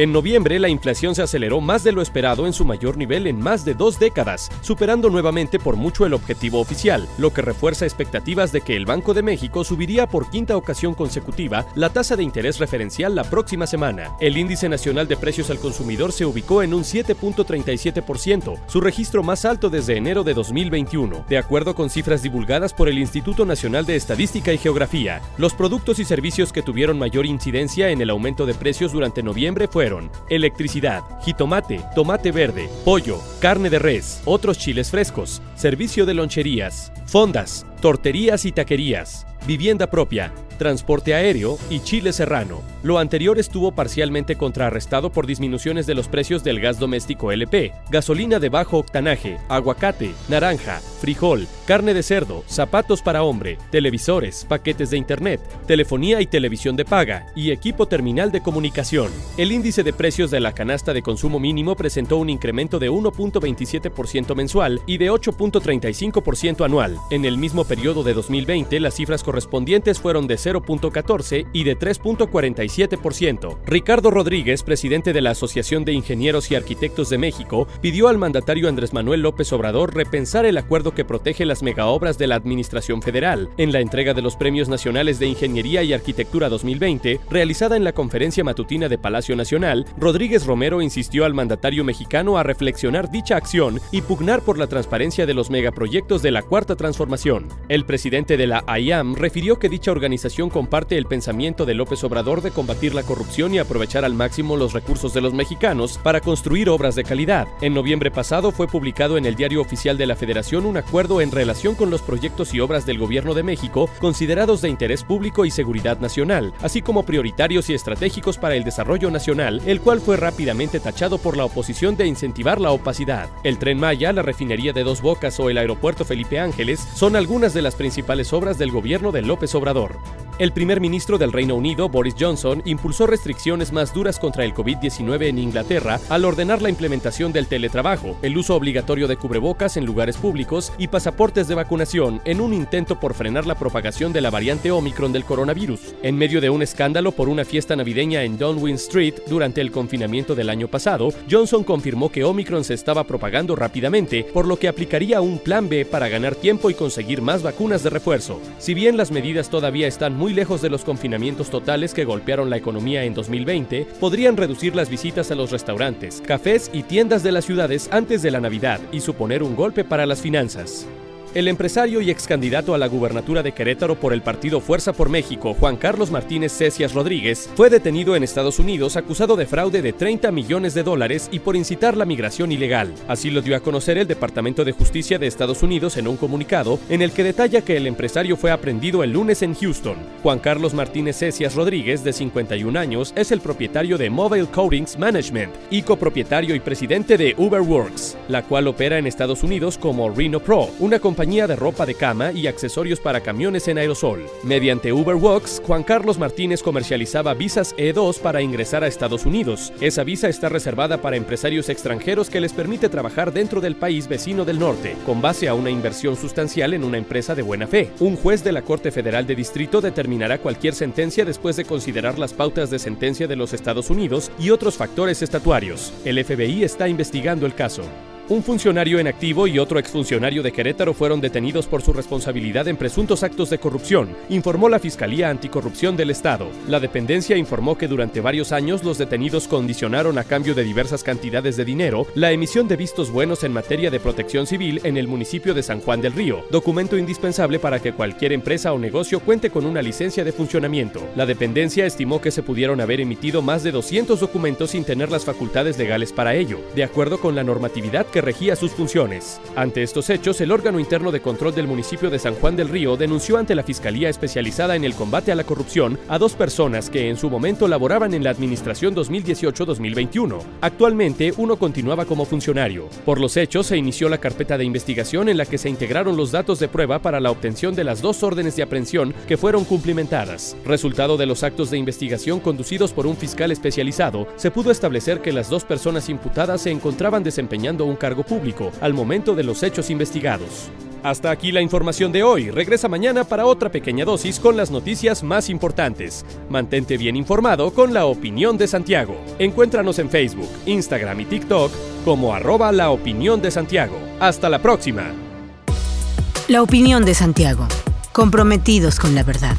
En noviembre, la inflación se aceleró más de lo esperado en su mayor nivel en más de dos décadas, superando nuevamente por mucho el objetivo oficial, lo que refuerza expectativas de que el Banco de México subiría por quinta ocasión consecutiva la tasa de interés referencial la próxima semana. El índice nacional de precios al consumidor se ubicó en un 7.37%, su registro más alto desde enero de 2021. De acuerdo con cifras divulgadas por el Instituto Nacional de Estadística y Geografía, los productos y servicios que tuvieron mayor incidencia en el aumento de precios durante noviembre fueron electricidad, jitomate, tomate verde, pollo, carne de res, otros chiles frescos, servicio de loncherías, fondas, torterías y taquerías, vivienda propia, transporte aéreo y chile serrano. Lo anterior estuvo parcialmente contrarrestado por disminuciones de los precios del gas doméstico LP, gasolina de bajo octanaje, aguacate, naranja, frijol, carne de cerdo, zapatos para hombre, televisores, paquetes de internet, telefonía y televisión de paga y equipo terminal de comunicación. El índice de precios de la canasta de consumo mínimo presentó un incremento de 1.27% mensual y de 8.35% anual. En el mismo periodo de 2020, las cifras correspondientes fueron de 0.14 y de 3.47%. Ricardo Rodríguez, presidente de la Asociación de Ingenieros y Arquitectos de México, pidió al mandatario Andrés Manuel López Obrador repensar el acuerdo que protege las megaobras de la Administración Federal. En la entrega de los Premios Nacionales de Ingeniería y Arquitectura 2020, realizada en la conferencia matutina de Palacio Nacional, Rodríguez Romero insistió al mandatario mexicano a reflexionar dicha acción y pugnar por la transparencia de los megaproyectos de la Cuarta Transformación. El presidente de la IAM refirió que dicha organización comparte el pensamiento de López Obrador de combatir la corrupción y aprovechar al máximo los recursos de los mexicanos para construir obras de calidad. En noviembre pasado fue publicado en el Diario Oficial de la Federación un acuerdo en relación con los proyectos y obras del Gobierno de México considerados de interés público y seguridad nacional, así como prioritarios y estratégicos para el desarrollo nacional, el cual fue rápidamente tachado por la oposición de incentivar la opacidad. El tren Maya, la refinería de Dos Bocas o el aeropuerto Felipe Ángeles son algunas de las principales obras del gobierno de López Obrador. El primer ministro del Reino Unido, Boris Johnson, impulsó restricciones más duras contra el COVID-19 en Inglaterra al ordenar la implementación del teletrabajo, el uso obligatorio de cubrebocas en lugares públicos y pasaportes de vacunación en un intento por frenar la propagación de la variante Omicron del coronavirus. En medio de un escándalo por una fiesta navideña en Downing Street durante el confinamiento del año pasado, Johnson confirmó que Omicron se estaba propagando rápidamente, por lo que aplicaría un plan B para ganar tiempo y conseguir más vacunas de refuerzo. Si bien las medidas todavía están muy lejos de los confinamientos totales que golpearon la economía en 2020, podrían reducir las visitas a los restaurantes, cafés y tiendas de las ciudades antes de la Navidad y suponer un golpe para las finanzas. El empresario y ex candidato a la gubernatura de Querétaro por el partido Fuerza por México, Juan Carlos Martínez Cecias Rodríguez, fue detenido en Estados Unidos acusado de fraude de 30 millones de dólares y por incitar la migración ilegal. Así lo dio a conocer el Departamento de Justicia de Estados Unidos en un comunicado en el que detalla que el empresario fue aprendido el lunes en Houston. Juan Carlos Martínez Cecias Rodríguez, de 51 años, es el propietario de Mobile Coatings Management y copropietario y presidente de Uberworks, la cual opera en Estados Unidos como Reno Pro, una compañía compañía de ropa de cama y accesorios para camiones en aerosol. Mediante Uberworks, Juan Carlos Martínez comercializaba visas E2 para ingresar a Estados Unidos. Esa visa está reservada para empresarios extranjeros que les permite trabajar dentro del país vecino del norte, con base a una inversión sustancial en una empresa de buena fe. Un juez de la Corte Federal de Distrito determinará cualquier sentencia después de considerar las pautas de sentencia de los Estados Unidos y otros factores estatuarios. El FBI está investigando el caso. Un funcionario en activo y otro exfuncionario de Querétaro fueron detenidos por su responsabilidad en presuntos actos de corrupción, informó la Fiscalía Anticorrupción del Estado. La dependencia informó que durante varios años los detenidos condicionaron a cambio de diversas cantidades de dinero la emisión de vistos buenos en materia de protección civil en el municipio de San Juan del Río, documento indispensable para que cualquier empresa o negocio cuente con una licencia de funcionamiento. La dependencia estimó que se pudieron haber emitido más de 200 documentos sin tener las facultades legales para ello, de acuerdo con la normatividad que regía sus funciones. Ante estos hechos, el órgano interno de control del municipio de San Juan del Río denunció ante la Fiscalía especializada en el combate a la corrupción a dos personas que en su momento laboraban en la administración 2018-2021. Actualmente, uno continuaba como funcionario. Por los hechos, se inició la carpeta de investigación en la que se integraron los datos de prueba para la obtención de las dos órdenes de aprehensión que fueron cumplimentadas. Resultado de los actos de investigación conducidos por un fiscal especializado, se pudo establecer que las dos personas imputadas se encontraban desempeñando un cargo público al momento de los hechos investigados. Hasta aquí la información de hoy. Regresa mañana para otra pequeña dosis con las noticias más importantes. Mantente bien informado con la opinión de Santiago. Encuéntranos en Facebook, Instagram y TikTok como arroba la opinión de Santiago. Hasta la próxima. La opinión de Santiago. Comprometidos con la verdad.